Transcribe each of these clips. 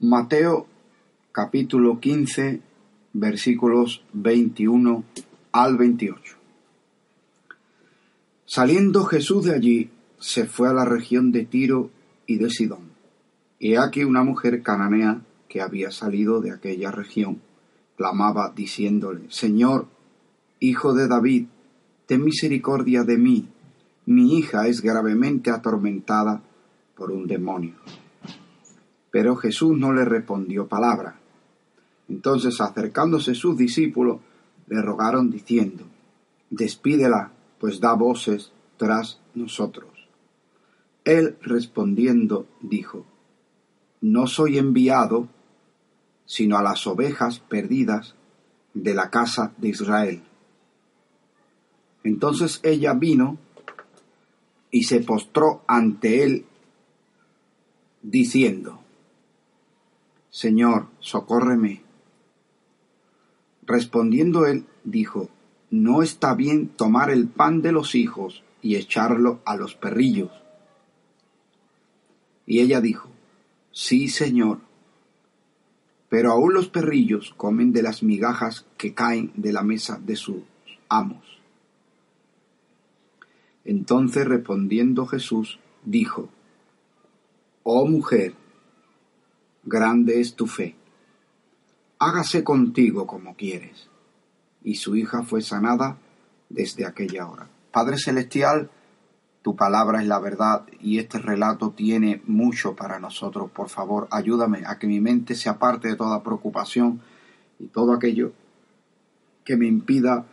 Mateo capítulo 15 versículos 21 al 28. Saliendo Jesús de allí, se fue a la región de Tiro y de Sidón. Y aquí una mujer cananea que había salido de aquella región clamaba diciéndole, Señor, hijo de David, ten misericordia de mí, mi hija es gravemente atormentada por un demonio. Pero Jesús no le respondió palabra. Entonces acercándose sus discípulos, le rogaron diciendo, Despídela, pues da voces tras nosotros. Él respondiendo dijo, No soy enviado sino a las ovejas perdidas de la casa de Israel. Entonces ella vino y se postró ante él, diciendo, Señor, socórreme. Respondiendo él, dijo, No está bien tomar el pan de los hijos y echarlo a los perrillos. Y ella dijo, Sí, Señor, pero aún los perrillos comen de las migajas que caen de la mesa de sus amos. Entonces respondiendo Jesús, dijo, Oh mujer, grande es tu fe. Hágase contigo como quieres. Y su hija fue sanada desde aquella hora. Padre Celestial, tu palabra es la verdad y este relato tiene mucho para nosotros. Por favor, ayúdame a que mi mente se aparte de toda preocupación y todo aquello que me impida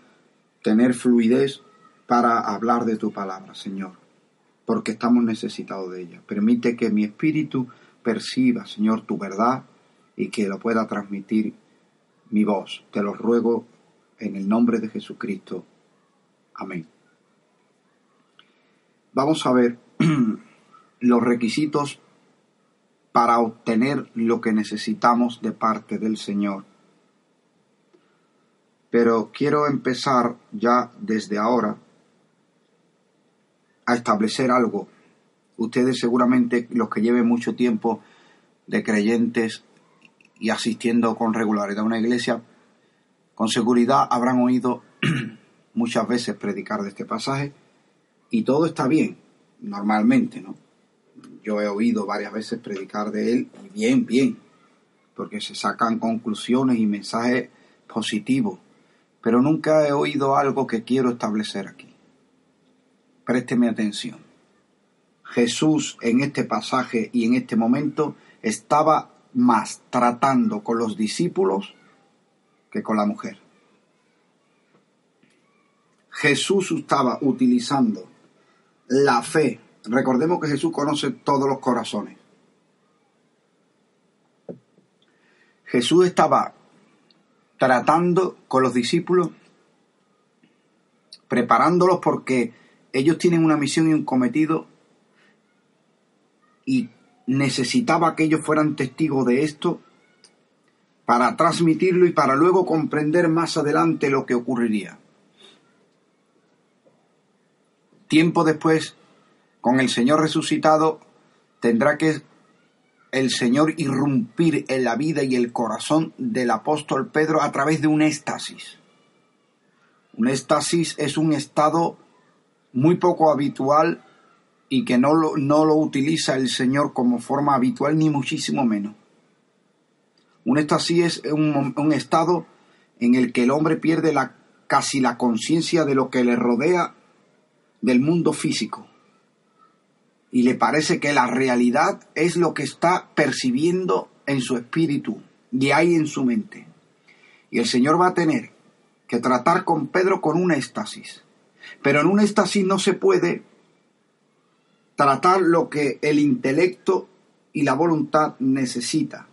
tener fluidez para hablar de tu palabra, Señor, porque estamos necesitados de ella. Permite que mi espíritu perciba, Señor, tu verdad y que lo pueda transmitir mi voz. Te lo ruego en el nombre de Jesucristo. Amén. Vamos a ver los requisitos para obtener lo que necesitamos de parte del Señor. Pero quiero empezar ya desde ahora a establecer algo ustedes seguramente los que lleven mucho tiempo de creyentes y asistiendo con regularidad a una iglesia, con seguridad habrán oído muchas veces predicar de este pasaje y todo está bien, normalmente, ¿no? Yo he oído varias veces predicar de él y bien, bien, porque se sacan conclusiones y mensajes positivos, pero nunca he oído algo que quiero establecer aquí. Présteme atención. Jesús en este pasaje y en este momento estaba más tratando con los discípulos que con la mujer. Jesús estaba utilizando la fe. Recordemos que Jesús conoce todos los corazones. Jesús estaba tratando con los discípulos, preparándolos porque ellos tienen una misión y un cometido y necesitaba que ellos fueran testigos de esto para transmitirlo y para luego comprender más adelante lo que ocurriría. Tiempo después, con el Señor resucitado, tendrá que el Señor irrumpir en la vida y el corazón del apóstol Pedro a través de un éxtasis. Un éxtasis es un estado muy poco habitual y que no lo, no lo utiliza el Señor como forma habitual, ni muchísimo menos. Un éxtasis es un, estado en el que el hombre pierde la, casi la conciencia de lo que le rodea del mundo físico y le parece que la realidad es lo que está percibiendo en su espíritu y hay en su mente. Y el Señor va a tener que tratar con Pedro con un éxtasis. Pero en un éxtasis no se puede tratar lo que el intelecto y la voluntad necesita.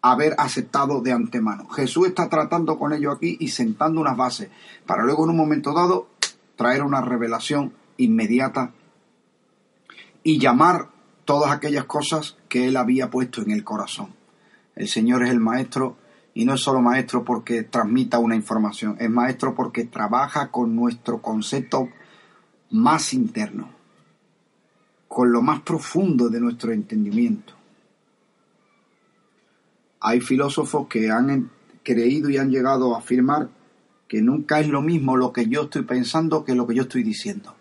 haber aceptado de antemano. Jesús está tratando con ellos aquí y sentando unas bases para luego en un momento dado traer una revelación inmediata y llamar todas aquellas cosas que él había puesto en el corazón. El Señor es el maestro y no es solo maestro porque transmita una información, es maestro porque trabaja con nuestro concepto más interno, con lo más profundo de nuestro entendimiento. Hay filósofos que han creído y han llegado a afirmar que nunca es lo mismo lo que yo estoy pensando que lo que yo estoy diciendo.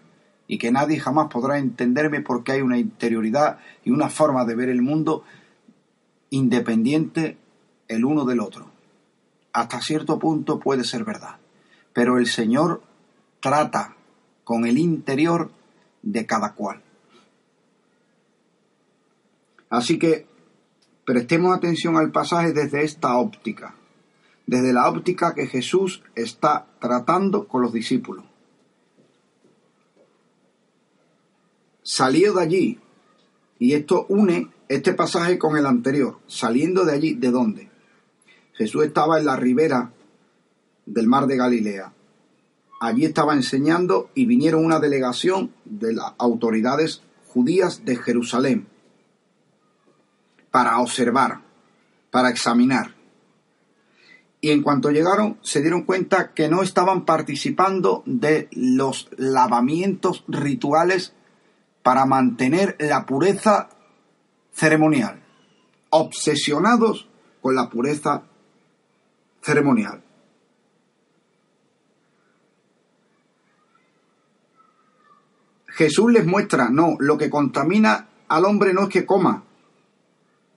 Y que nadie jamás podrá entenderme porque hay una interioridad y una forma de ver el mundo independiente el uno del otro. Hasta cierto punto puede ser verdad. Pero el Señor trata con el interior de cada cual. Así que Prestemos atención al pasaje desde esta óptica, desde la óptica que Jesús está tratando con los discípulos. Salió de allí, y esto une este pasaje con el anterior, saliendo de allí, ¿de dónde? Jesús estaba en la ribera del mar de Galilea. Allí estaba enseñando y vinieron una delegación de las autoridades judías de Jerusalén para observar, para examinar. Y en cuanto llegaron, se dieron cuenta que no estaban participando de los lavamientos rituales para mantener la pureza ceremonial, obsesionados con la pureza ceremonial. Jesús les muestra, no, lo que contamina al hombre no es que coma,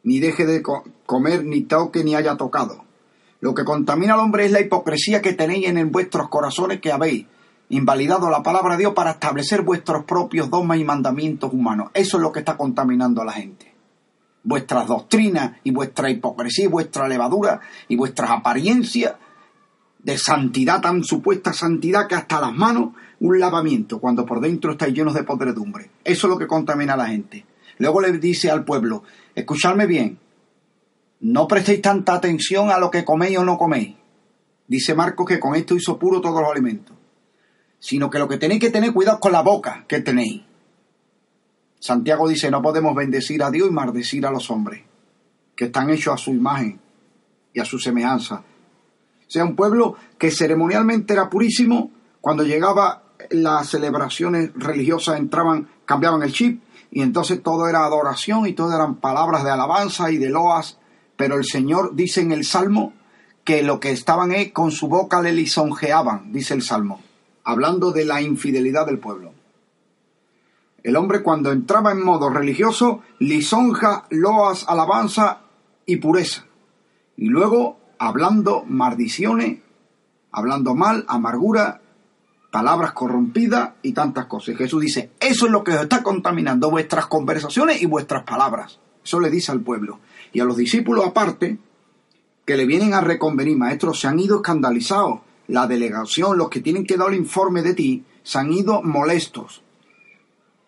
ni deje de comer, ni toque, ni haya tocado. Lo que contamina al hombre es la hipocresía que tenéis en vuestros corazones que habéis invalidado la palabra de Dios para establecer vuestros propios dogmas y mandamientos humanos. Eso es lo que está contaminando a la gente. Vuestras doctrinas y vuestra hipocresía y vuestra levadura y vuestras apariencias de santidad, tan supuesta santidad que hasta las manos un lavamiento, cuando por dentro estáis llenos de podredumbre. Eso es lo que contamina a la gente. Luego le dice al pueblo, escuchadme bien, no prestéis tanta atención a lo que coméis o no coméis. Dice Marcos que con esto hizo puro todos los alimentos. Sino que lo que tenéis que tener cuidado con la boca que tenéis. Santiago dice, no podemos bendecir a Dios y maldecir a los hombres, que están hechos a su imagen y a su semejanza. O sea, un pueblo que ceremonialmente era purísimo, cuando llegaba las celebraciones religiosas entraban, cambiaban el chip y entonces todo era adoración y todo eran palabras de alabanza y de loas, pero el Señor dice en el Salmo que lo que estaban es con su boca le lisonjeaban, dice el Salmo, hablando de la infidelidad del pueblo. El hombre cuando entraba en modo religioso, lisonja, loas, alabanza y pureza. Y luego hablando maldiciones, hablando mal, amargura palabras corrompidas y tantas cosas. Y Jesús dice, eso es lo que os está contaminando, vuestras conversaciones y vuestras palabras. Eso le dice al pueblo. Y a los discípulos aparte, que le vienen a reconvenir, maestros, se han ido escandalizados. La delegación, los que tienen que dar el informe de ti, se han ido molestos.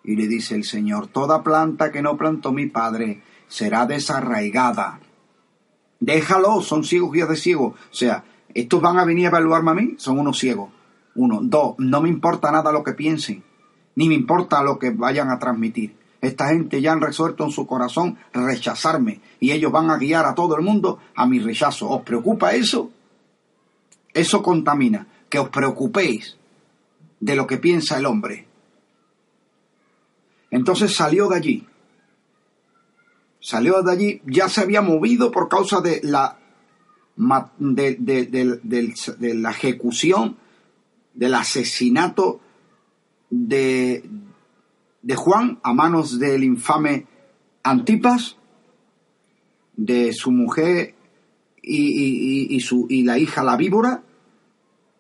Y le dice el Señor, toda planta que no plantó mi Padre será desarraigada. Déjalo, son ciegos guías de ciegos. O sea, estos van a venir a evaluarme a mí, son unos ciegos. Uno. Dos, no me importa nada lo que piensen, ni me importa lo que vayan a transmitir. Esta gente ya han resuelto en su corazón rechazarme y ellos van a guiar a todo el mundo a mi rechazo. ¿Os preocupa eso? Eso contamina. Que os preocupéis de lo que piensa el hombre. Entonces salió de allí. Salió de allí, ya se había movido por causa de la, de, de la ejecución del asesinato de, de Juan a manos del infame Antipas, de su mujer y, y, su, y la hija la víbora,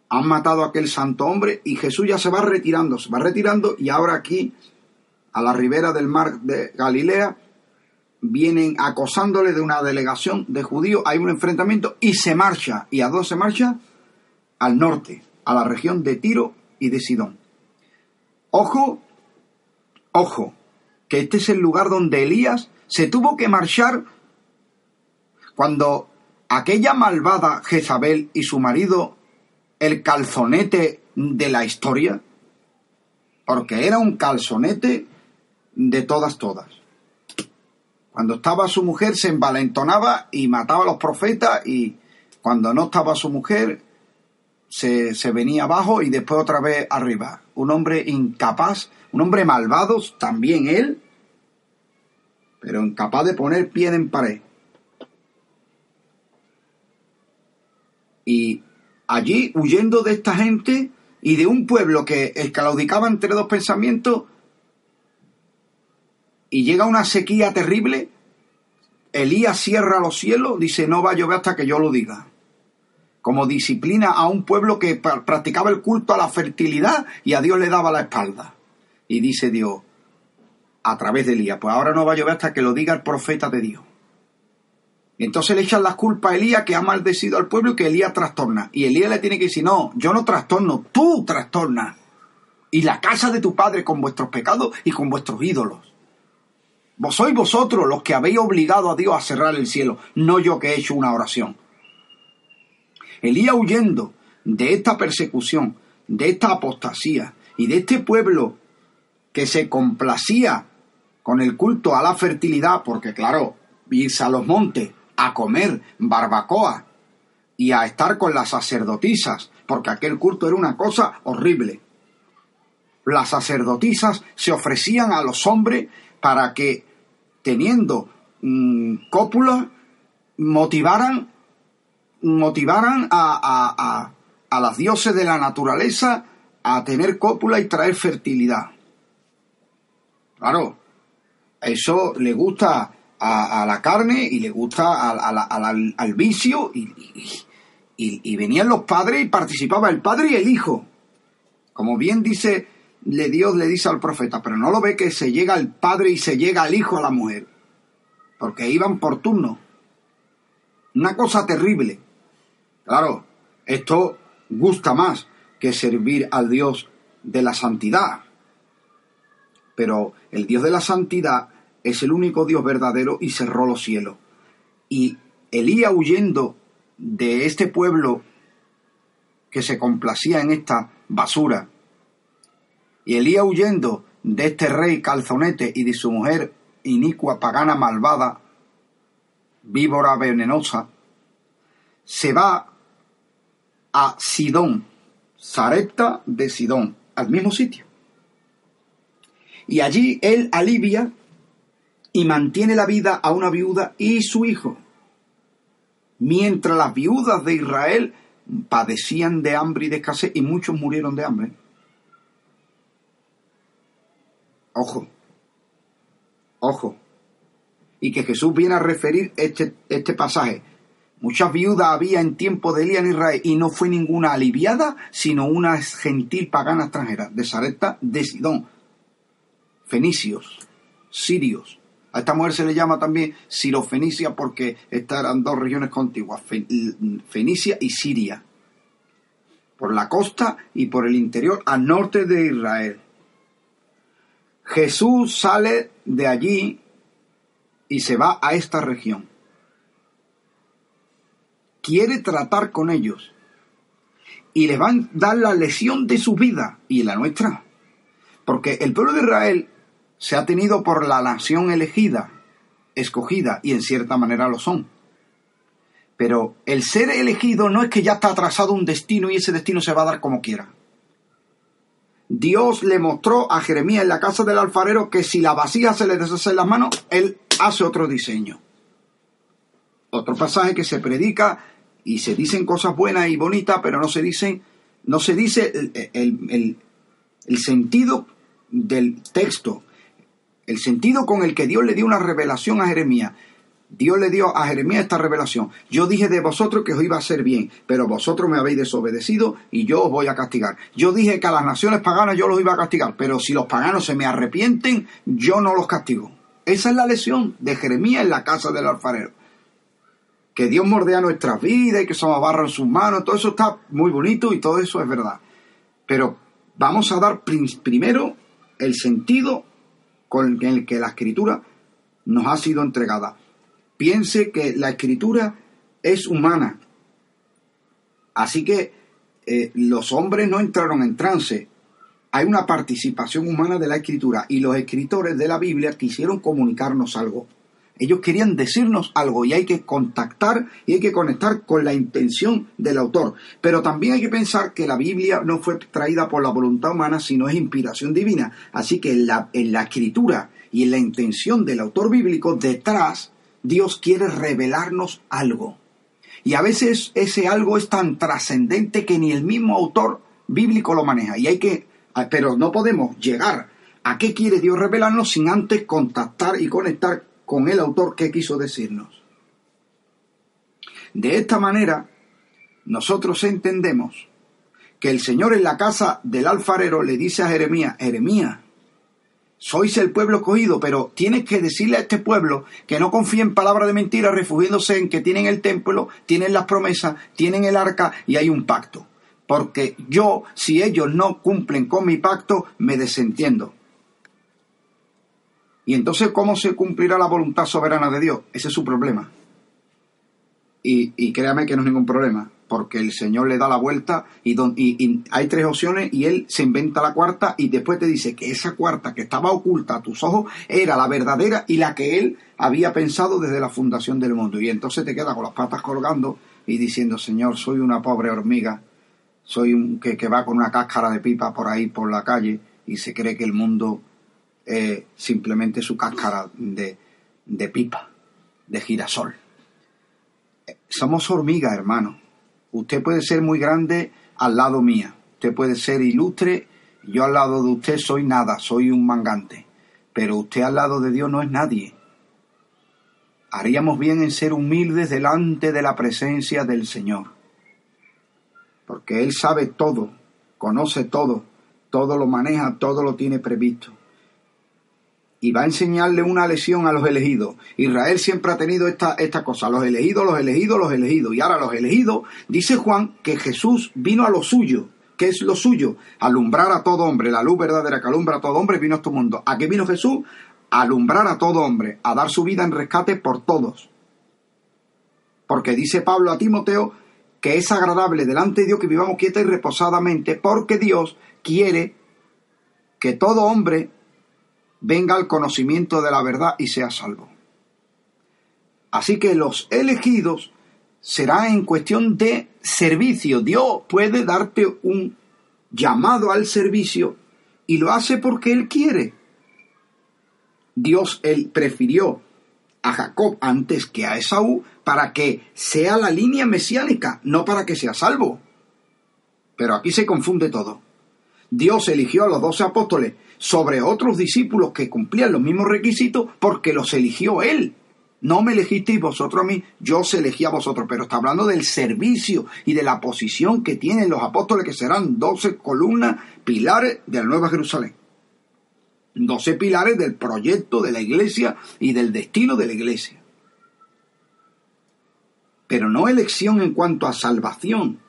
han matado a aquel santo hombre y Jesús ya se va retirando, se va retirando y ahora aquí, a la ribera del mar de Galilea, vienen acosándole de una delegación de judíos, hay un enfrentamiento y se marcha, y a dos se marcha al norte, a la región de Tiro y de Sidón. Ojo, ojo, que este es el lugar donde Elías se tuvo que marchar cuando aquella malvada Jezabel y su marido, el calzonete de la historia, porque era un calzonete de todas, todas. Cuando estaba su mujer se envalentonaba y mataba a los profetas y cuando no estaba su mujer se, se, venía abajo y después otra vez arriba. Un hombre incapaz, un hombre malvado, también él, pero incapaz de poner pie en pared. Y allí, huyendo de esta gente y de un pueblo que escalaudicaba entre dos pensamientos, y llega una sequía terrible, Elías cierra los cielos, dice no va a llover hasta que yo lo diga. Como disciplina a un pueblo que practicaba el culto a la fertilidad y a Dios le daba la espalda. Y dice Dios, a través de Elías, pues ahora no va a llover hasta que lo diga el profeta de Dios. Entonces le echan las culpas a Elías que ha maldecido al pueblo y que Elías trastorna. Y Elías le tiene que decir, no, yo no trastorno, tú trastornas. Y la casa de tu padre con vuestros pecados y con vuestros ídolos. Vos sois vosotros los que habéis obligado a Dios a cerrar el cielo, no yo que he hecho una oración. Elías huyendo de esta persecución, de esta apostasía y de este pueblo que se complacía con el culto a la fertilidad, porque claro, irse a los montes a comer barbacoa y a estar con las sacerdotisas, porque aquel culto era una cosa horrible. Las sacerdotisas se ofrecían a los hombres para que, teniendo mm, cópula, motivaran, motivaran a, a, las dioses de la naturaleza a tener cópula y traer fertilidad. Claro, eso le gusta a, la carne y le gusta al, vicio y, y, venían los padres y participaba el padre y el hijo. Como bien dice le Dios le dice al profeta, pero no lo ve que se llega el padre y se llega al hijo a la mujer, porque iban por turno. Una cosa terrible. Claro, esto gusta más que servir al Dios de la santidad. Pero el Dios de la santidad es el único Dios verdadero y cerró los cielos. Y Elías huyendo de este pueblo que se complacía en esta basura, y Elías huyendo de este rey calzonete y de su mujer inicua, pagana, malvada, víbora venenosa, se va a Sidón, Sarepta de Sidón, al mismo sitio. Y allí él alivia y mantiene la vida a una viuda y su hijo, mientras las viudas de Israel padecían de hambre y de escasez y muchos murieron de hambre. Ojo, ojo. Y que Jesús viene a referir este, este pasaje. Muchas viudas había en tiempo de Elías en Israel y no fue ninguna aliviada, sino una gentil pagana extranjera, de Sarepta de Sidón, fenicios, sirios. A esta mujer se le llama también Sirofenicia porque estas eran dos regiones contiguas, Fenicia y Siria, por la costa y por el interior al norte de Israel. Jesús sale de allí y se va a esta región. Quiere tratar con ellos y les van a dar la lesión de su vida y la nuestra. Porque el pueblo de Israel se ha tenido por la nación elegida, escogida, y en cierta manera lo son. Pero el ser elegido no es que ya está trazado un destino y ese destino se va a dar como quiera. Dios le mostró a Jeremías en la casa del alfarero que si la vasija se le deshace las manos, él hace otro diseño. Otro pasaje que se predica y se dicen cosas buenas y bonitas, pero no se dicen, no se dice el, el sentido del texto, el sentido con el que Dios le dio una revelación a Jeremías. Dios le dio a Jeremías esta revelación. Yo dije de vosotros que os iba a hacer bien, pero vosotros me habéis desobedecido y yo os voy a castigar. Yo dije que a las naciones paganas yo los iba a castigar, pero si los paganos se me arrepienten, yo no los castigo. Esa es la lesión de Jeremías en la casa del alfarero. Que Dios mordea nuestras vidas y que somos barro en sus manos, todo eso está muy bonito y todo eso es verdad. Pero vamos a dar primero el sentido con el que la escritura nos ha sido entregada. piense que la escritura es humana. Así que eh, los hombres no entraron en trance. Hay una participación humana de la escritura y los escritores de la Biblia quisieron comunicarnos algo. Ellos querían decirnos algo y hay que contactar y hay que conectar con la intención del autor. Pero también hay que pensar que la Biblia no fue traída por la voluntad humana, sino es inspiración divina. Así que en la, en la escritura y en la intención del autor bíblico, detrás, Dios quiere revelarnos algo. Y a veces ese algo es tan trascendente que ni el mismo autor bíblico lo maneja. Y hay que, pero no podemos llegar a qué quiere Dios revelarnos sin antes contactar y conectar con el autor que quiso decirnos. De esta manera, nosotros entendemos que el Señor en la casa del alfarero le dice a Jeremías, Jeremías, sois el pueblo escogido, pero tienes que decirle a este pueblo que no confíe en palabras de mentira, refugiándose en que tienen el templo, tienen las promesas, tienen el arca y hay un pacto. Porque yo, si ellos no cumplen con mi pacto, me desentiendo. Y entonces, ¿cómo se cumplirá la voluntad soberana de Dios? Ese es su problema. Y, y créame que no es ningún problema, porque el Señor le da la vuelta y, y, hay tres opciones y Él se inventa la cuarta y después te dice que esa cuarta que estaba oculta a tus ojos era la verdadera y la que Él había pensado desde la fundación del mundo. Y entonces te queda con las patas colgando y diciendo, Señor, soy una pobre hormiga, soy un que, que va con una cáscara de pipa por ahí por la calle y se cree que el mundo eh, simplemente su cáscara de, de pipa, de girasol. Somos hormigas, hermano. Usted puede ser muy grande al lado mía. Usted puede ser ilustre. Yo al lado de usted soy nada, soy un mangante. Pero usted al lado de Dios no es nadie. Haríamos bien en ser humildes delante de la presencia del Señor. Porque Él sabe todo, conoce todo, todo lo maneja, todo lo tiene previsto y va a enseñarle una lección a los elegidos. Israel siempre ha tenido esta, esta cosa, los elegidos, los elegidos, los elegidos. Y ahora los elegidos, dice Juan que Jesús vino a lo suyo. ¿Qué es lo suyo? Alumbrar a todo hombre, la luz verdadera que alumbra a todo hombre vino a este mundo. ¿A qué vino Jesús? A alumbrar a todo hombre, a dar su vida en rescate por todos. Porque dice Pablo a Timoteo que es agradable delante de Dios que vivamos quieta y reposadamente, porque Dios quiere que todo hombre venga al conocimiento de la verdad y sea salvo. Así que los elegidos será en cuestión de servicio. Dios puede darte un llamado al servicio y lo hace porque Él quiere. Dios él prefirió a Jacob antes que a Esaú para que sea la línea mesiánica, no para que sea salvo. Pero aquí se confunde todo. Dios eligió a los doce apóstoles sobre otros discípulos que cumplían los mismos requisitos porque los eligió Él. No me elegisteis vosotros a mí, yo os elegí a vosotros, pero está hablando del servicio y de la posición que tienen los apóstoles, que serán doce columnas, pilares de la Nueva Jerusalén. Doce pilares del proyecto de la iglesia y del destino de la iglesia. Pero no elección en cuanto a salvación.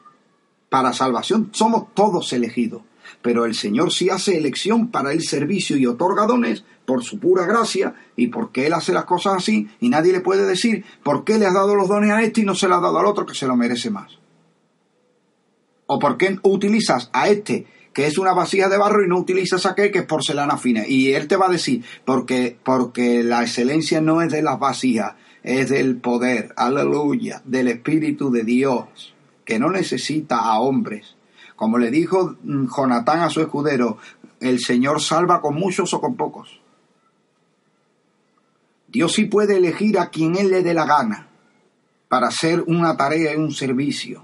Para salvación somos todos elegidos pero el Señor sí hace elección para el servicio y otorga dones por su pura gracia y porque Él hace las cosas así y nadie le puede decir por qué le has dado los dones a este y no se le has dado al otro que se lo merece más. O por qué utilizas a este que es una vasija de barro y no utilizas aquel que es porcelana fina. Y Él te va a decir, porque, porque la excelencia no es de las vasijas, es del poder, aleluya, del Espíritu de Dios, que no necesita a hombres como le dijo mm, Jonatán a su escudero, el Señor salva con muchos o con pocos. Dios sí puede elegir a quien Él le dé la gana para hacer una tarea y un servicio.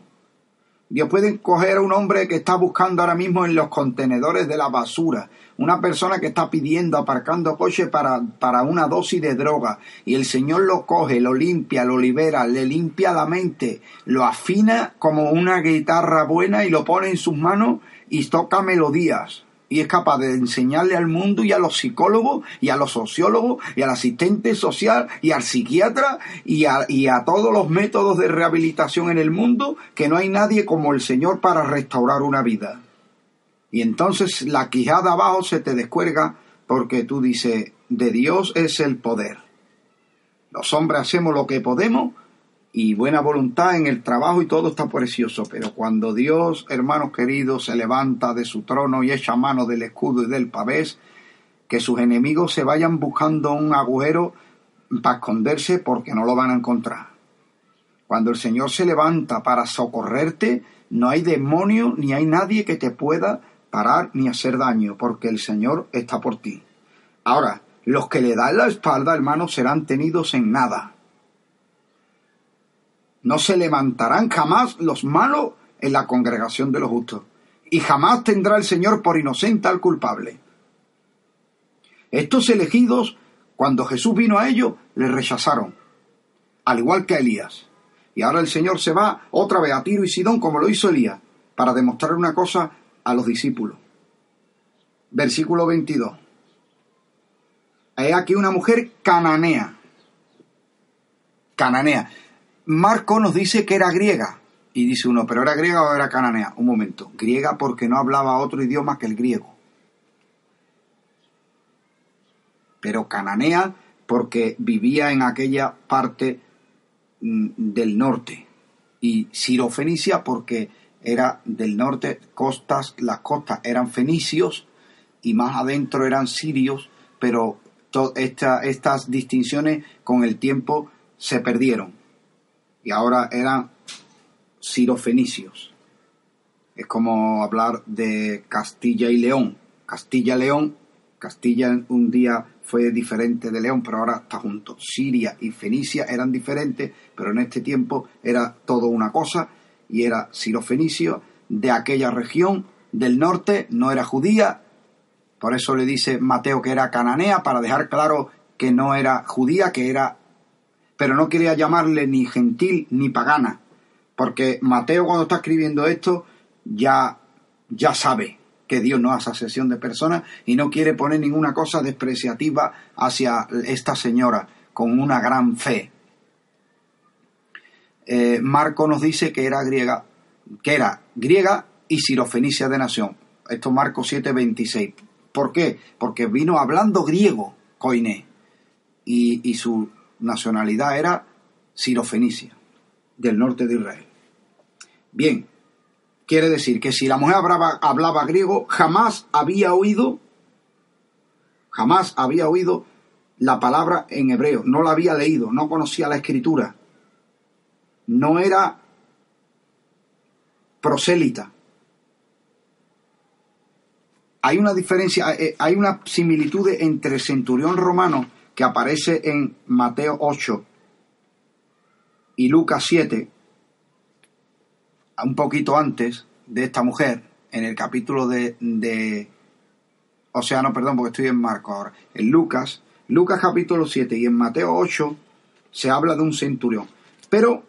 Dios puede escoger a un hombre que está buscando ahora mismo en los contenedores de la basura, una persona que está pidiendo, aparcando coche para, para una dosis de droga, y el Señor lo coge, lo limpia, lo libera, le limpia la mente, lo afina como una guitarra buena y lo pone en sus manos y toca melodías y es capaz de enseñarle al mundo y a los psicólogos y a los sociólogos y al asistente social y al psiquiatra y a, y a todos los métodos de rehabilitación en el mundo que no hay nadie como el Señor para restaurar una vida. Y entonces la quijada abajo se te descuelga porque tú dices, de Dios es el poder. Los hombres hacemos lo que podemos y buena voluntad en el trabajo y todo está precioso, pero cuando Dios, hermanos queridos, se levanta de su trono y echa mano del escudo y del pavés, que sus enemigos se vayan buscando un agujero para esconderse porque no lo van a encontrar. Cuando el Señor se levanta para socorrerte, no hay demonio ni hay nadie que te pueda parar ni hacer daño, porque el Señor está por ti. Ahora, los que le dan la espalda, hermanos, serán tenidos en nada. No se levantarán jamás los malos en la congregación de los justos, y jamás tendrá el Señor por inocente al culpable. Estos elegidos, cuando Jesús vino a ellos, le rechazaron, al igual que a Elías. Y ahora el Señor se va otra vez a Tiro y Sidón como lo hizo Elías, para demostrar una cosa a los discípulos. Versículo 22. Hay aquí una mujer cananea. Cananea. Marco nos dice que era griega. Y dice uno, ¿pero era griega o era cananea? Un momento. Griega porque no hablaba otro idioma que el griego. Pero cananea porque vivía en aquella parte mm, del norte. Y Sirofenicia porque era del norte, costas, las costas eran fenicios y más adentro eran sirios, pero estas distinciones con el tiempo se perdieron y ahora eran sirofenicios. Es como hablar de Castilla y León. Castilla-León, Castilla un día fue diferente de León, pero ahora está junto. Siria y Fenicia eran diferentes, pero en este tiempo era todo una cosa y era sirofenicio de aquella región del norte, no era judía, por eso le dice Mateo que era cananea, para dejar claro que no era judía, que era, pero no quería llamarle ni gentil ni pagana, porque Mateo cuando está escribiendo esto ya, ya sabe que Dios no hace asesión de personas y no quiere poner ninguna cosa despreciativa hacia esta señora con una gran fe. Eh, Marco nos dice que era griega, que era griega y sirofenicia de nación. Esto es Marco 7:26. ¿Por qué? Porque vino hablando griego, Coiné, y, su nacionalidad era sirofenicia, del norte de Israel. Bien, quiere decir que si la mujer hablaba, hablaba griego, jamás había oído, jamás había oído la palabra en hebreo, no la había leído, no conocía la escritura, no era prosélita, hay una diferencia, eh, hay una similitud entre el centurión romano que aparece en Mateo 8 y Lucas 7, un poquito antes de esta mujer, en el capítulo de, de o sea, no, perdón, porque estoy en Marco ahora, en Lucas, Lucas capítulo 7 y en Mateo 8 se habla de un centurión. Pero,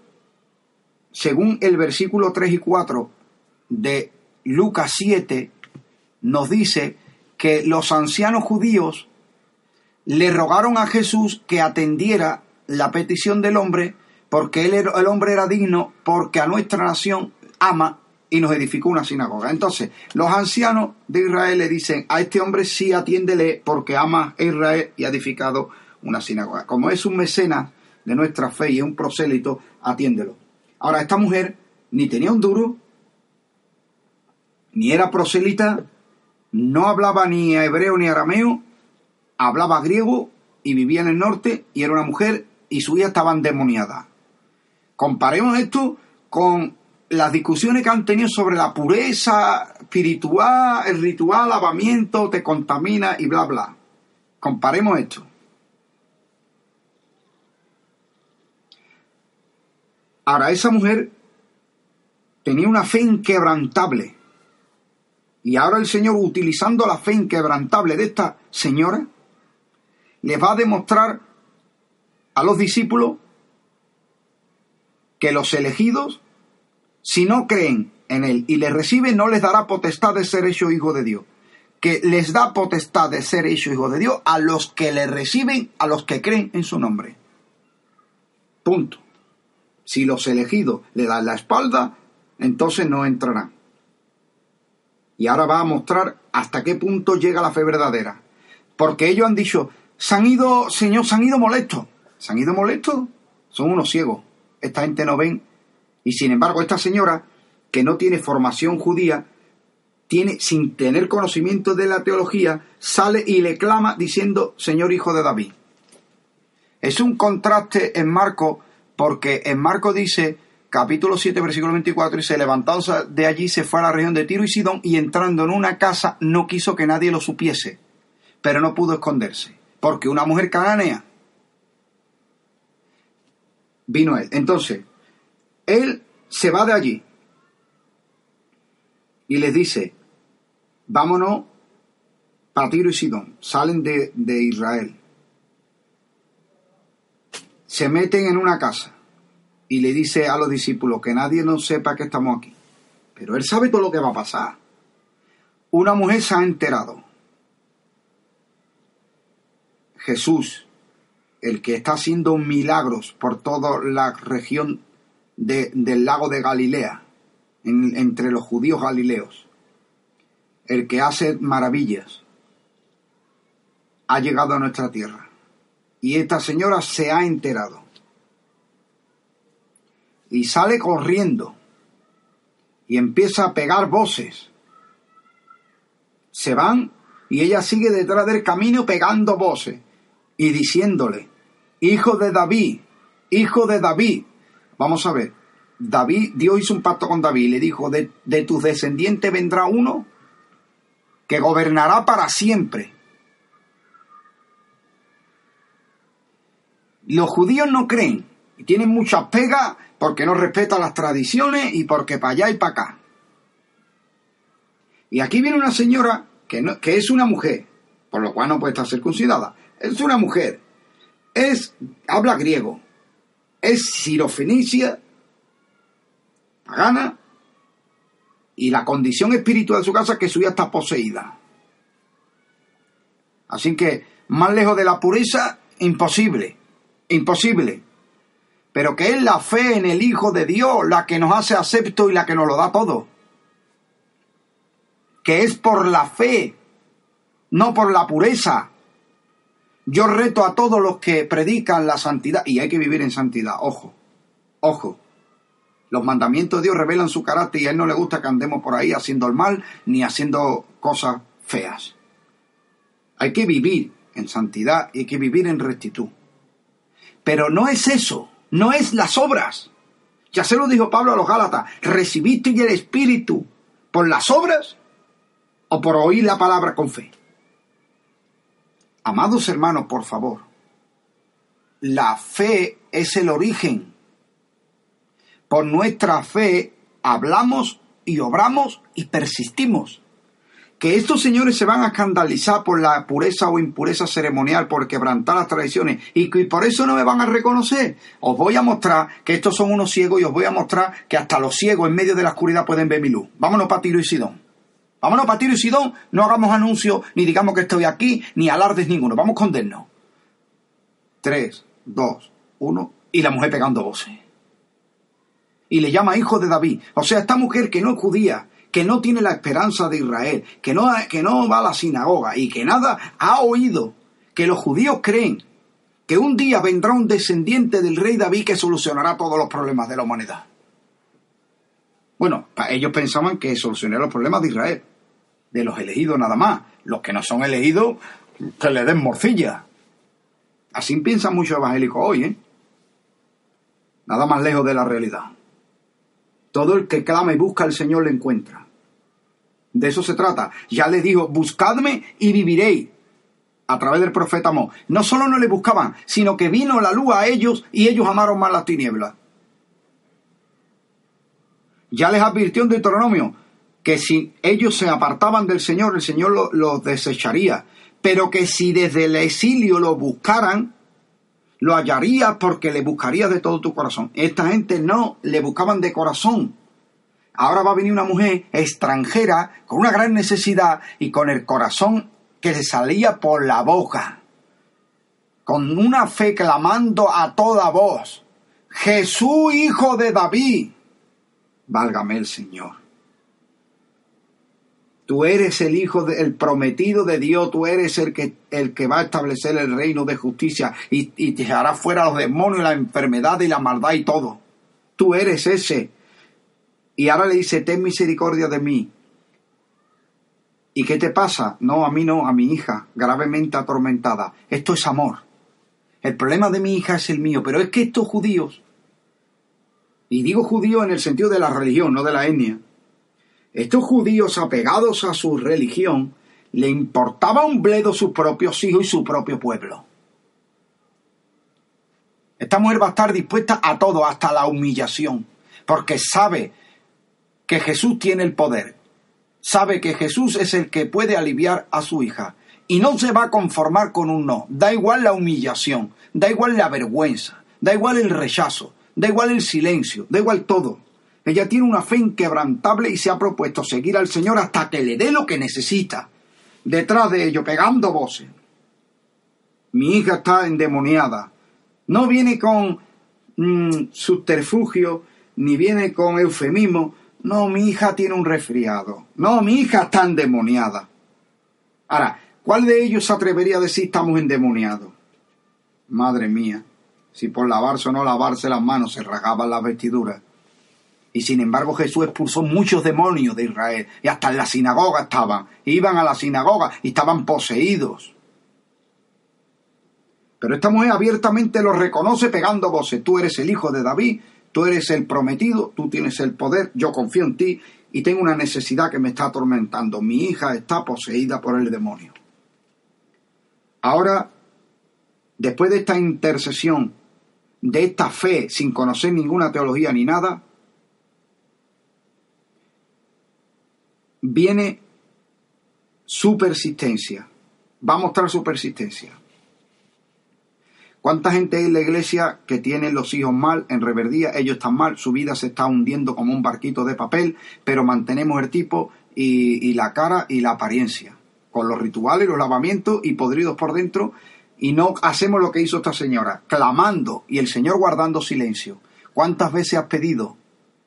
según el versículo 3 y 4 de Lucas 7, nos dice que los ancianos judíos le rogaron a Jesús que atendiera la petición del hombre, porque él, el hombre era digno, porque a nuestra nación ama y nos edificó una sinagoga. Entonces, los ancianos de Israel le dicen, a este hombre sí atiéndele porque ama a Israel y ha edificado una sinagoga. Como es un mecenas de nuestra fe y es un prosélito, atiéndelo. Ahora, esta mujer ni tenía un duro, ni era prosélita, no hablaba ni hebreo ni arameo, hablaba griego y vivía en el norte y era una mujer y su hija estaba endemoniada. Comparemos esto con las discusiones que han tenido sobre la pureza espiritual, el ritual, lavamiento, te contamina y bla, bla. Comparemos esto. Ahora, esa mujer tenía una fe inquebrantable. Y ahora el Señor, utilizando la fe inquebrantable de esta señora, le va a demostrar a los discípulos que los elegidos, si no creen en Él y le reciben, no les dará potestad de ser hecho hijo de Dios. Que les da potestad de ser hecho hijo de Dios a los que le reciben, a los que creen en su nombre. Punto. Si los elegidos le dan la espalda, entonces no entrarán. Y ahora va a mostrar hasta qué punto llega la fe verdadera. Porque ellos han dicho, se han ido, Señor, se han ido molestos. ¿Se han ido molestos? Son unos ciegos. Esta gente no ven. Y sin embargo, esta señora, que no tiene formación judía, tiene, sin tener conocimiento de la teología, sale y le clama diciendo, Señor Hijo de David. Es un contraste en Marco, porque en Marco dice, capítulo 7, versículo 24, y se levantó de allí, se fue a la región de Tiro y Sidón, y entrando en una casa no quiso que nadie lo supiese, pero no pudo esconderse, porque una mujer cananea vino él. Entonces, él se va de allí y les dice, vámonos para Tiro y Sidón, salen de, de Israel. Se meten en una casa y le dice a los discípulos que nadie no sepa que estamos aquí. Pero él sabe todo lo que va a pasar. Una mujer se ha enterado. Jesús, el que está haciendo milagros por toda la región del lago de Galilea, entre los judíos galileos, el que hace maravillas, ha llegado a nuestra tierra. Y esta señora se ha enterado. Y sale corriendo. Y empieza a pegar voces. Se van y ella sigue detrás del camino pegando voces y diciéndole, Hijo de David, hijo de David. Vamos a ver, David, Dios hizo un pacto con David y le dijo, de, de tus descendientes vendrá uno que gobernará para siempre. Los judíos no creen y tienen muchas pegas porque no respetan las tradiciones y porque para allá y para acá. Y aquí viene una señora que, no, que es una mujer, por lo cual no puede estar circuncidada. Es una mujer, es, habla griego, es sirofenicia, pagana, y la condición espiritual de su casa es que su hija está poseída. Así que, más lejos de la pureza, imposible, imposible. Pero que es la fe en el Hijo de Dios la que nos hace acepto y la que nos lo da todo. Que es por la fe, no por la pureza. Yo reto a todos los que predican la santidad, y hay que vivir en santidad, ojo, ojo. Los mandamientos de Dios revelan su carácter y a Él no le gusta que andemos por ahí haciendo el mal ni haciendo cosas feas. Hay que vivir en santidad y hay que vivir en rectitud. Pero no es eso, no es las obras. Ya se lo dijo Pablo a los Gálatas, ¿recibiste el Espíritu por las obras o por oír la palabra con fe? Amados hermanos, por favor, la fe es el origen por nuestra fe hablamos y obramos y persistimos. Que estos señores se van a escandalizar por la pureza o impureza ceremonial, por quebrantar las tradiciones, y por eso no me van a reconocer. Os voy a mostrar que estos son unos ciegos y os voy a mostrar que hasta los ciegos en medio de la oscuridad pueden ver mi luz. Vámonos para Tiro y Sidón. Vámonos para Tiro y Sidón, no hagamos anuncios, ni digamos que estoy aquí, ni alardes ninguno. Vamos con condenarnos. Tres, dos, uno, y la mujer pegando voces y le llama hijo de David. O sea, esta mujer que no es judía, que no tiene la esperanza de Israel, que no, que no va a la sinagoga y que nada ha oído que los judíos creen que un día vendrá un descendiente del rey David que solucionará todos los problemas de la humanidad. Bueno, ellos pensaban que solucionaría los problemas de Israel, de los elegidos nada más. Los que no son elegidos, que le den morcilla. Así piensan muchos evangélicos hoy, ¿eh? Nada más lejos de la realidad. Todo el que clama y busca al Señor le encuentra. De eso se trata. Ya les dijo, buscadme y viviréis. A través del profeta Amós. No solo no le buscaban, sino que vino la luz a ellos y ellos amaron más las tinieblas. Ya les advirtió en Deuteronomio que si ellos se apartaban del Señor, el Señor los desecharía. Pero que si desde el exilio lo buscaran, lo hallarías porque le buscarías de todo tu corazón. Esta gente no le buscaban de corazón. Ahora va a venir una mujer extranjera con una gran necesidad y con el corazón que le salía por la boca, con una fe clamando a toda voz, Jesús hijo de David, válgame el Señor. Tú eres el hijo del prometido de Dios, tú eres el que, el que va a establecer el reino de justicia y, y te hará fuera los demonios, la enfermedad y la maldad y todo. Tú eres ese. Y ahora le dice, ten misericordia de mí. ¿Y qué te pasa? No, a mí no, a mi hija, gravemente atormentada. Esto es amor. El problema de mi hija es el mío, pero es que estos judíos, y digo judíos en el sentido de la religión, no de la etnia, estos judíos apegados a su religión le importaba un bledo sus propios hijos y su propio pueblo. Esta mujer va a estar dispuesta a todo, hasta la humillación, porque sabe que Jesús tiene el poder, sabe que Jesús es el que puede aliviar a su hija y no se va a conformar con un no. Da igual la humillación, da igual la vergüenza, da igual el rechazo, da igual el silencio, da igual todo. Ella tiene una fe inquebrantable y se ha propuesto seguir al Señor hasta que le dé lo que necesita. Detrás de ello, pegando voces. Mi hija está endemoniada. No viene con mm, subterfugio, ni viene con eufemismo. No, mi hija tiene un resfriado. No, mi hija está endemoniada. Ahora, ¿cuál de ellos se atrevería a decir estamos endemoniados? Madre mía, si por lavarse o no lavarse las manos se rasgaban las vestiduras y sin embargo Jesús expulsó muchos demonios de Israel. Y hasta en la sinagoga estaban. Iban a la sinagoga y estaban poseídos. Pero esta mujer abiertamente lo reconoce pegando voces. Tú eres el hijo de David, tú eres el prometido, tú tienes el poder, yo confío en ti y tengo una necesidad que me está atormentando. Mi hija está poseída por el demonio. Ahora, después de esta intercesión, de esta fe sin conocer ninguna teología ni nada, viene su persistencia. Va a mostrar su persistencia. ¿Cuánta gente hay en la iglesia que tiene los hijos mal, en reverdía, ellos están mal, su vida se está hundiendo como un barquito de papel, pero mantenemos el tipo y, y la cara y la apariencia, con los rituales, los lavamientos y podridos por dentro, y no hacemos lo que hizo esta señora, clamando y el Señor guardando silencio. ¿Cuántas veces has pedido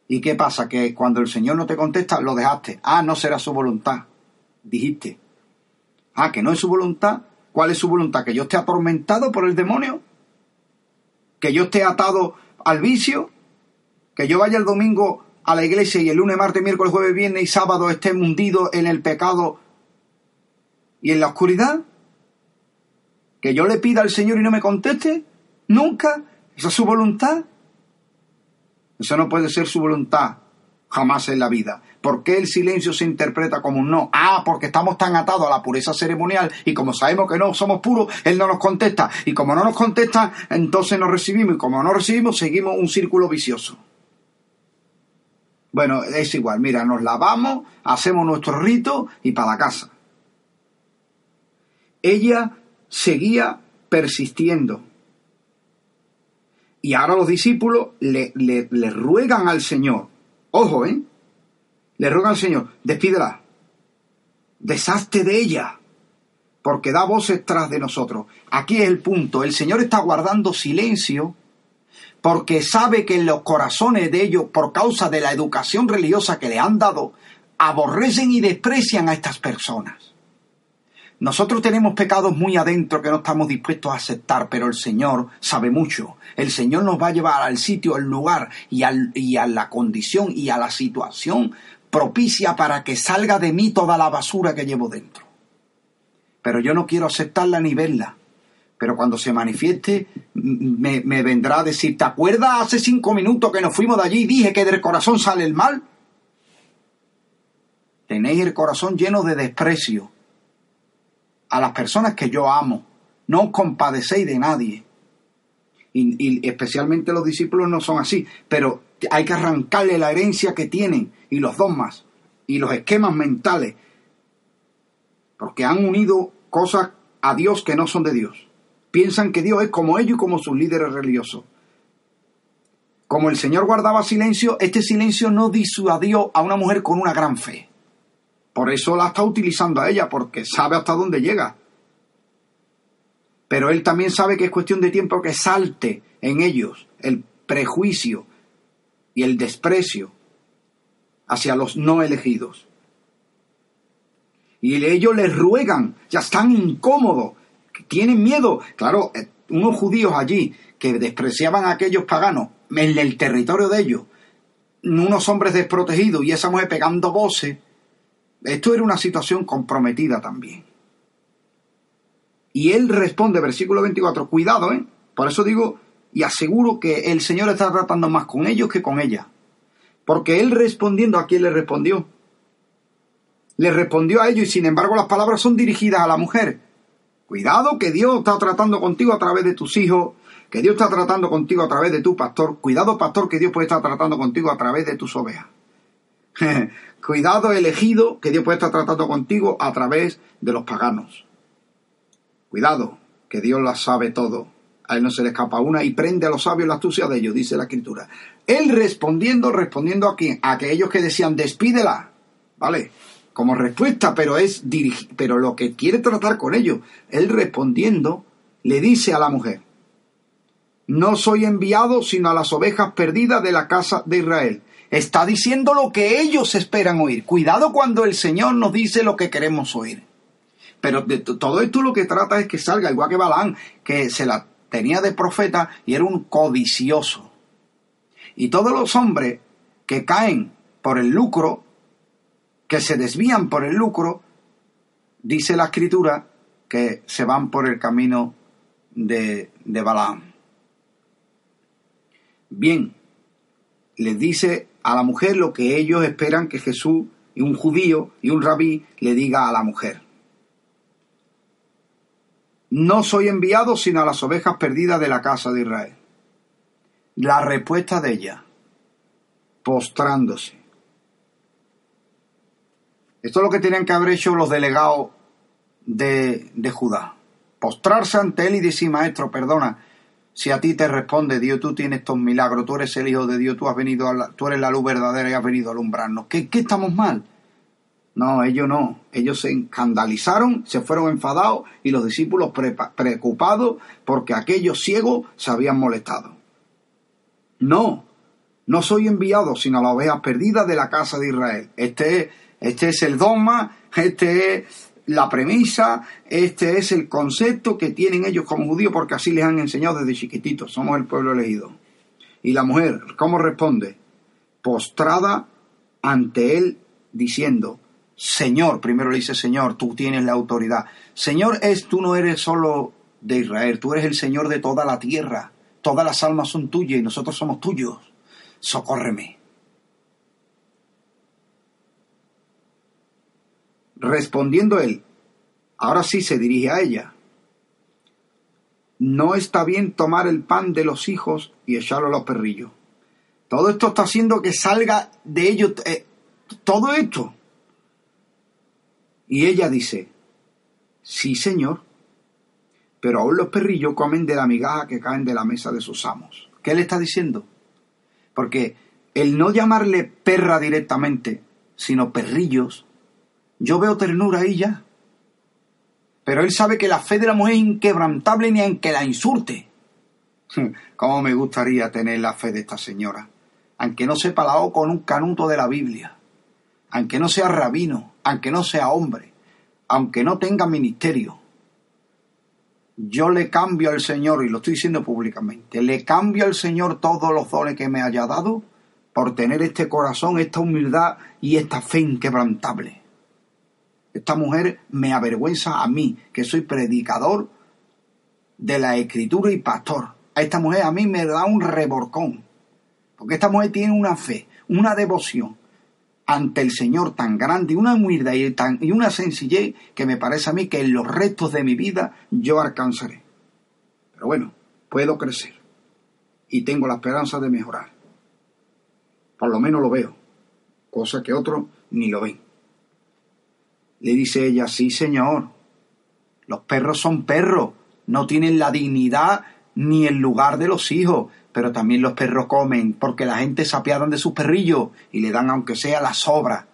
¿Y qué pasa? Que cuando el Señor no te contesta, lo dejaste. Ah, no será su voluntad. Dijiste. Ah, que no es su voluntad. ¿Cuál es su voluntad? ¿Que yo esté atormentado por el demonio? ¿Que yo esté atado al vicio? ¿Que yo vaya el domingo a la iglesia y el lunes, martes, miércoles, jueves, viernes y sábado esté hundido en el pecado y en la oscuridad? ¿Que yo le pida al Señor y no me conteste? ¿Nunca? ¿Esa es su voluntad? Eso no puede ser su voluntad jamás en la vida. ¿Por qué el silencio se interpreta como un no? Ah, porque estamos tan atados a la pureza ceremonial y como sabemos que no somos puros, Él no nos contesta. Y como no nos contesta, entonces no recibimos. Y como no recibimos, seguimos un círculo vicioso. Bueno, es igual. Mira, nos lavamos, hacemos nuestro rito y para la casa. Ella seguía persistiendo. Y ahora los discípulos le, le, ruegan al Señor, ojo, ¿eh? Le ruegan al Señor, despídela, deshazte de ella, porque da voces tras de nosotros. Aquí es el punto, el Señor está guardando silencio porque sabe que en los corazones de ellos, por causa de la educación religiosa que le han dado, aborrecen y desprecian a estas personas. Nosotros tenemos pecados muy adentro que no estamos dispuestos a aceptar, pero el Señor sabe mucho. El Señor nos va a llevar al sitio, al lugar y, a la condición y a la situación propicia para que salga de mí toda la basura que llevo dentro. Pero yo no quiero aceptarla ni verla. Pero cuando se manifieste, me, me vendrá a decir, ¿te acuerdas hace cinco minutos que nos fuimos de allí y dije que del corazón sale el mal? Tenéis el corazón lleno de desprecio a las personas que yo amo. No compadecéis de nadie. Y, especialmente los discípulos no son así, pero hay que arrancarle la herencia que tienen y los dogmas y los esquemas mentales, porque han unido cosas a Dios que no son de Dios. Piensan que Dios es como ellos y como sus líderes religiosos. Como el Señor guardaba silencio, este silencio no disuadió a una mujer con una gran fe. Por eso la está utilizando a ella, porque sabe hasta dónde llega. Pero él también sabe que es cuestión de tiempo que salte en ellos el prejuicio y el desprecio hacia los no elegidos. Y ellos les ruegan, ya están incómodos, tienen miedo. Claro, eh, unos judíos allí que despreciaban a aquellos paganos en el territorio de ellos, unos hombres desprotegidos y esa mujer pegando voces, esto era una situación comprometida también. Y él responde, versículo 24, cuidado, ¿eh? Por eso digo y aseguro que el Señor está tratando más con ellos que con ella. Porque él respondiendo, ¿a quién le respondió? Le respondió a ellos y sin embargo las palabras son dirigidas a la mujer. Cuidado que Dios está tratando contigo a través de tus hijos, que Dios está tratando contigo a través de tu pastor. Cuidado pastor que Dios puede estar tratando contigo a través de tus ovejas. Cuidado elegido que Dios puede estar tratando contigo a través de los paganos. Cuidado que Dios la sabe todo. A él no se le escapa una y prende a los sabios la astucia de ellos, dice la escritura. Él respondiendo, respondiendo a quién? A aquellos que decían, despídela. ¿Vale? como respuesta, pero es pero lo que quiere tratar con ellos. Él respondiendo le dice a la mujer: No soy enviado sino a las ovejas perdidas de la casa de Israel. Está diciendo lo que ellos esperan oír. Cuidado cuando el Señor nos dice lo que queremos oír. Pero de todo esto lo que trata es que salga, igual que Balán, que se la tenía de profeta y era un codicioso. Y todos los hombres que caen por el lucro que se desvían por el lucro, dice la escritura que se van por el camino de, de Balaam. Bien, les dice a la mujer lo que ellos esperan que Jesús y un judío y un rabí le diga a la mujer. No soy enviado sino a las ovejas perdidas de la casa de Israel. La respuesta de ella, postrándose, esto es lo que tenían que haber hecho los delegados de, Judá. Postrarse ante él y decir, maestro, perdona, si a ti te responde Dios, tú tienes estos milagros, tú eres el Hijo de Dios, tú, has venido tú eres la luz verdadera y has venido a alumbrarnos. ¿Qué, ¿Qué estamos mal? No, ellos no. Ellos se escandalizaron, se fueron enfadados y los discípulos preocupados porque aquellos ciegos se habían molestado. No, no soy enviado sino a la oveja perdida de la casa de Israel. Este es este es el dogma, este es la premisa, este es el concepto que tienen ellos como judíos porque así les han enseñado desde chiquititos, somos el pueblo elegido. Y la mujer, ¿cómo responde? Postrada ante él diciendo, Señor, primero le dice Señor, tú tienes la autoridad. Señor es, tú no eres solo de Israel, tú eres el Señor de toda la tierra. Todas las almas son tuyas y nosotros somos tuyos. Socórreme. Respondiendo él, ahora sí se dirige a ella. No está bien tomar el pan de los hijos y echarlo a los perrillos. Todo esto está haciendo que salga de ellos eh, todo esto. Y ella dice, sí señor, pero aún los perrillos comen de la migaja que caen de la mesa de sus amos. ¿Qué le está diciendo? Porque el no llamarle perra directamente, sino perrillos, yo veo ternura ahí ya. Pero él sabe que la fe de la mujer es inquebrantable ni en que la insulte. ¿Cómo me gustaría tener la fe de esta señora? Aunque no sepa la O con un canuto de la Biblia, aunque no sea rabino, aunque no sea hombre, aunque no tenga ministerio. Yo le cambio al Señor, y lo estoy diciendo públicamente, le cambio al Señor todos los dones que me haya dado por tener este corazón, esta humildad y esta fe inquebrantable. Esta mujer me avergüenza a mí, que soy predicador de la escritura y pastor. A esta mujer a mí me da un reborcón. Porque esta mujer tiene una fe, una devoción ante el Señor tan grande, una humildad y, y una sencillez que me parece a mí que en los restos de mi vida yo alcanzaré. Pero bueno, puedo crecer y tengo la esperanza de mejorar. Por lo menos lo veo, cosa que otros ni lo ven. Le dice ella, sí señor, los perros son perros, no tienen la dignidad ni el lugar de los hijos, pero también los perros comen, porque la gente se apiadan de sus perrillos y le dan aunque sea la sobra.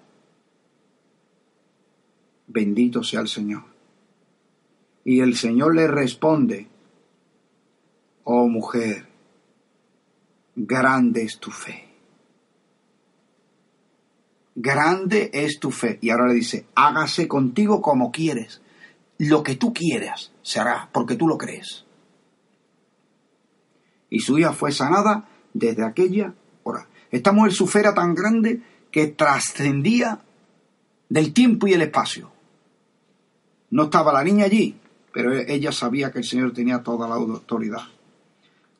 Bendito sea el Señor. Y el Señor le responde, oh mujer, grande es tu fe grande es tu fe. Y ahora le dice, hágase contigo como quieres. Lo que tú quieras se hará, porque tú lo crees. Y su hija fue sanada desde aquella hora. Esta mujer su fe era tan grande que trascendía del tiempo y el espacio. No estaba la niña allí, pero ella sabía que el Señor tenía toda la autoridad.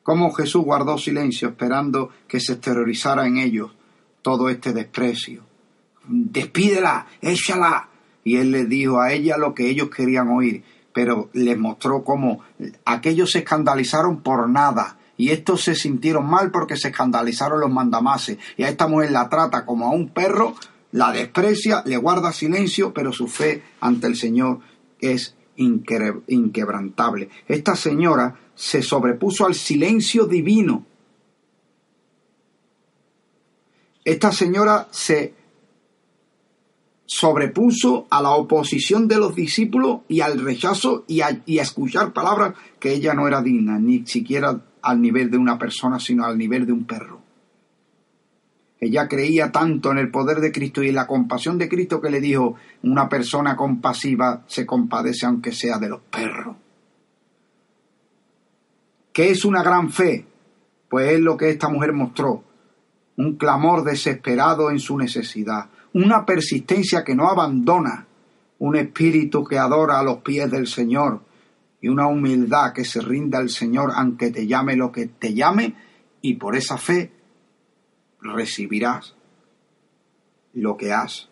Cómo Jesús guardó silencio esperando que se exteriorizara en ellos todo este desprecio. Despídela, échala. Y él les dijo a ella lo que ellos querían oír, pero les mostró cómo aquellos se escandalizaron por nada y estos se sintieron mal porque se escandalizaron los mandamases. Y a esta mujer la trata como a un perro, la desprecia, le guarda silencio, pero su fe ante el Señor es inquebrantable. Esta señora se sobrepuso al silencio divino. Esta señora se sobrepuso a la oposición de los discípulos y al rechazo y a, escuchar palabras que ella no era digna, ni siquiera al nivel de una persona, sino al nivel de un perro. Ella creía tanto en el poder de Cristo y en la compasión de Cristo que le dijo, una persona compasiva se compadece aunque sea de los perros. ¿Qué es una gran fe? Pues es lo que esta mujer mostró, un clamor desesperado en su necesidad, una persistencia que no abandona, un espíritu que adora a los pies del Señor, y una humildad que se rinda al Señor aunque te llame lo que te llame y por esa fe recibirás lo que has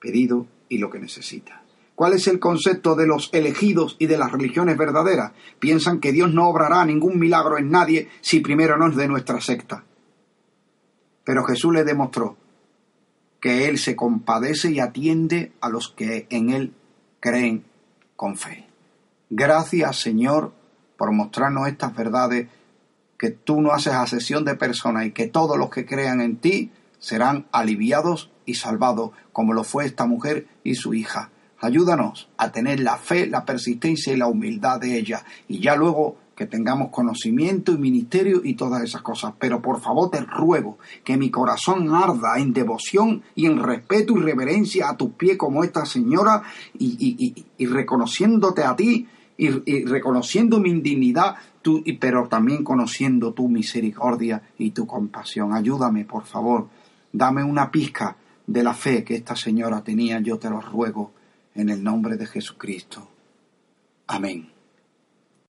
pedido y lo que necesitas. ¿Cuál es el concepto de los elegidos y de las religiones verdaderas? Piensan que Dios no obrará ningún milagro en nadie si primero no es de nuestra secta. Pero Jesús le demostró que Él se compadece y atiende a los que en Él creen con fe. Gracias, Señor, por mostrarnos estas verdades, que tú no haces asesión de personas y que todos los que crean en ti serán aliviados y salvados, como lo fue esta mujer y su hija. Ayúdanos a tener la fe, la persistencia y la humildad de ella, y ya luego que tengamos conocimiento y ministerio y todas esas cosas. Pero por favor te ruego que mi corazón arda en devoción y en respeto y reverencia a tus pies como esta señora y, y reconociéndote a ti y, reconociendo mi indignidad, tú, pero también conociendo tu misericordia y tu compasión. Ayúdame, por favor. Dame una pizca de la fe que esta señora tenía, yo te lo ruego, en el nombre de Jesucristo. Amén.